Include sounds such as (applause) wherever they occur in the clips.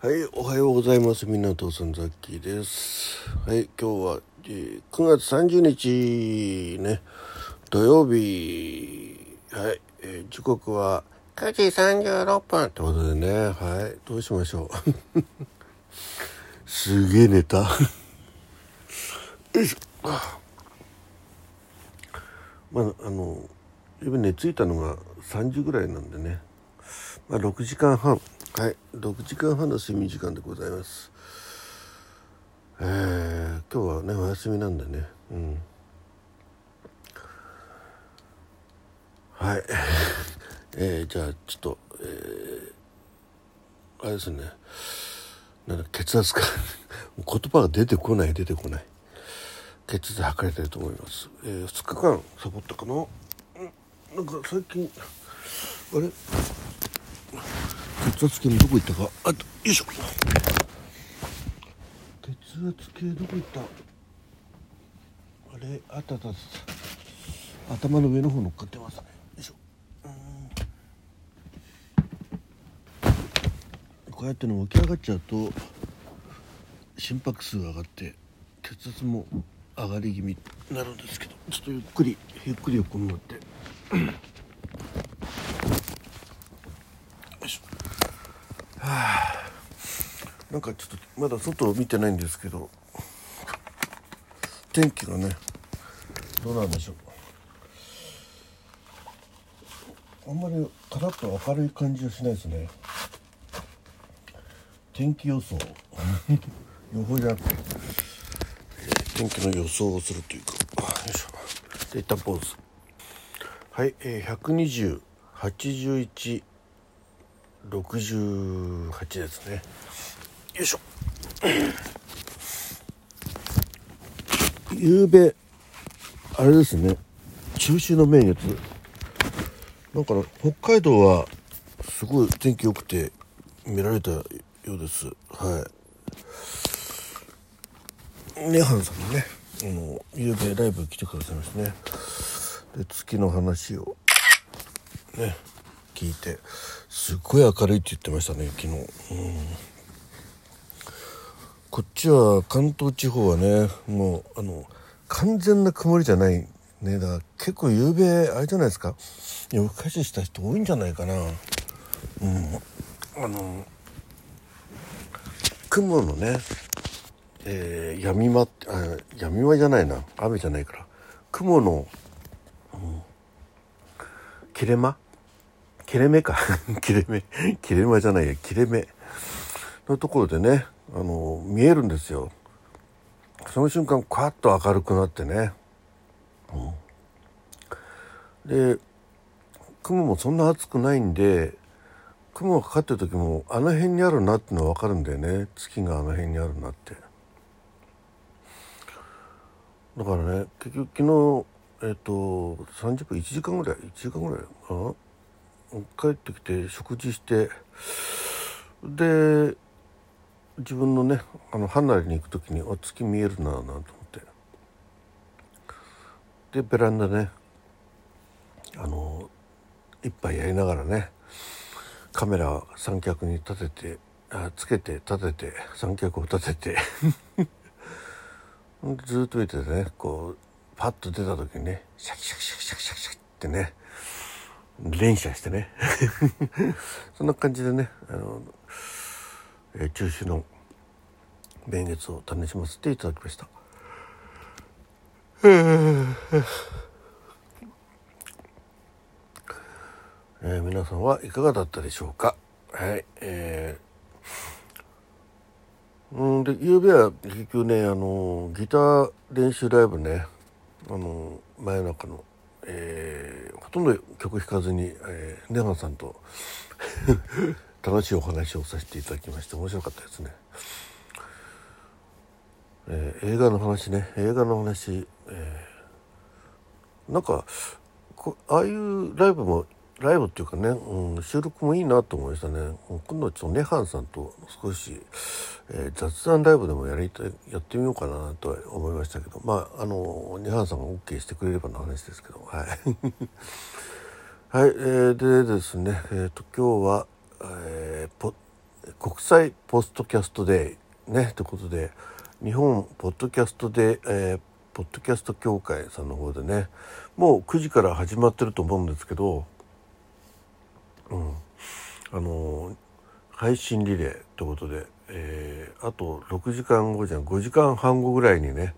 はい、おはようございます。みんな父さんザッキーです。はい、今日は、えー9月30日ね、土曜日、はい、えー時刻は9時36分ってことでね、はい、どうしましょう。(laughs) すげえ寝た。よいしょ。まあ、あの、今寝ついたのが3時ぐらいなんでね、まあ、6時間半はい6時間半の睡眠時間でございます。えー、今日はねお休みなんでね。うん。はい。(laughs) えー、じゃあちょっとえー、あれですね。なんだ血圧か。(laughs) 言葉が出てこない出てこない。血圧測れてると思います、えー、2日間サボったかな？なんか最近あれ？血圧計のどこ行ったか。あとよいしょ。血圧計どこ行った。あれあったあった。あった頭の上の方乗っかってます。ねよいしょ。うん。こうやっての起き上がっちゃうと心拍数が上がって血圧も上がり気味になるんですけどちょっとゆっくりゆっくり横になって。よいしょ。(sighs) なんかちょっとまだ外を見てないんですけど天気がねどうなんでしょう。あんまりカラッと明るい感じはしないですね。天気予想。(laughs) 予報じゃなくて。天気の予想をするというか。よいしょ。で一旦ポーズ。はい、えー、12081 68ですね。よいしょ。ゆうべあれですね。中秋の名月。なんか北海道はすごい天気良くて見られたようです。はい。ねはんさんもねあのゆうべライブ来てくださいましたね。で月の話をね聞いて。すっごい明るいって言ってましたね昨日、うん、こっちは関東地方はねもうあの完全な曇りじゃないね。だから結構夕べあれじゃないですか。夜更かしした人多いんじゃないかな。うん。あの雲のねえー、闇間あ闇間じゃないな。雨じゃないから。雲の、うん、切れ間切れ目か。(laughs) 切れ目。切れ目じゃないや。切れ目。のところでねあの見えるんですよ。その瞬間カッと明るくなってね、うん、で雲もそんな暑くないんで雲がかかってる時もあの辺にあるなってのは分かるんだよね。月があの辺にあるなって。だからね結局昨日えっ、と30分1時間ぐらい1時間ぐらいかな。帰ってきて食事してで自分のねあの離れに行く時にあ月見えるななんて思って。でベランダねあの一杯やりながらねカメラ三脚に立ててあつけて立てて三脚を立てて。(laughs) ずっと見ててねこうパッと出た時にねシャキシャキシャキシャキシャキシャキってね連射してね (laughs) そんな感じでねあの、えー、中秋の名月を楽しませていただきました。(laughs) えー、皆さんはいかがだったでしょうか？はいえー、うんで昨べは結局ねあのギター練習ライブねあの真夜中のえー、ほとんど曲弾かずに、えー、ネハンさんと (laughs) 楽しいお話をさせていただきまして面白かったですね、えー、映画の話ね。映画の話、えー、なんかああいうライブもライブっていうかね、うん、収録もいいなと思いましたね。今度はちょっとネハンさんと少し、えー、雑談ライブでもやりたやってみようかなと思いましたけどまああのネハンさんが OK してくれればの話ですけどはい。(laughs) はい、えー、でですねえっ、ー、と今日は、えー、ポ国際ポストキャストデーねということで日本ポッドキャストで、えー、ポッドキャスト協会さんの方でねもう9時から始まってると思うんですけど、うん、あの配信リレーということで、えー、あと6時間後じゃん。5時間半後ぐらいにね、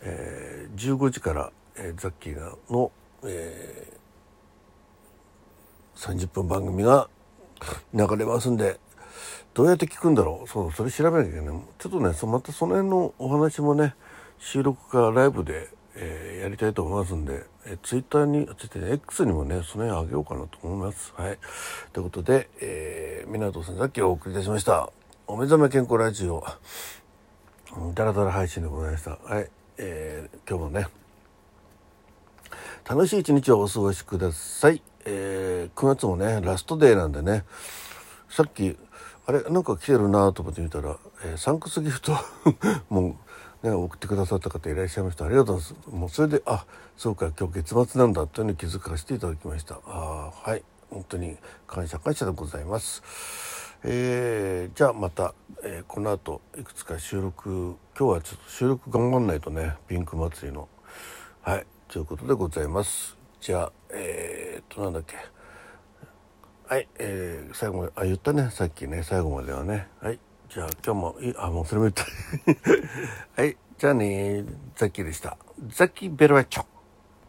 えー、15時から、えー、ザッキーがの、えー、30分番組が流れますんでどうやって聞くんだろう？そうそれ調べなきゃいけない。ちょっとねまたその辺のお話もね収録かライブで、えー、やりたいと思いますんで、えー、ツイッターについて X にもねその辺あげようかなと思います。はい。ということで、えー、港さんさっきお送りいたしました。お目覚め健康ラジオ。ダラダラ配信でございました。はい、えー、今日もね。楽しい一日をお過ごしください、えー、9月もねラストデーなんでね。さっきあれなんか来てるなと思って見たら、えー、サンクスギフト (laughs) もう、ね、送ってくださった方いらっしゃいました。ありがとうございます。もうそれであそうか今日月末なんだというのに気づかせていただきました。あはい。本当に感謝感謝でございます。えー、じゃあまた、えー、この後いくつか収録今日はちょっと収録頑張んないとねピンク祭りのはいということでございますじゃあえー、っとなんだっけはい、えー、最後まで、あ、言ったね、さっきね、最後まではね。はい、じゃあ今日もい、あ、もうそれも言った。(laughs) はい、じゃあね、ザッキーでした。ザッキーベルワチョ。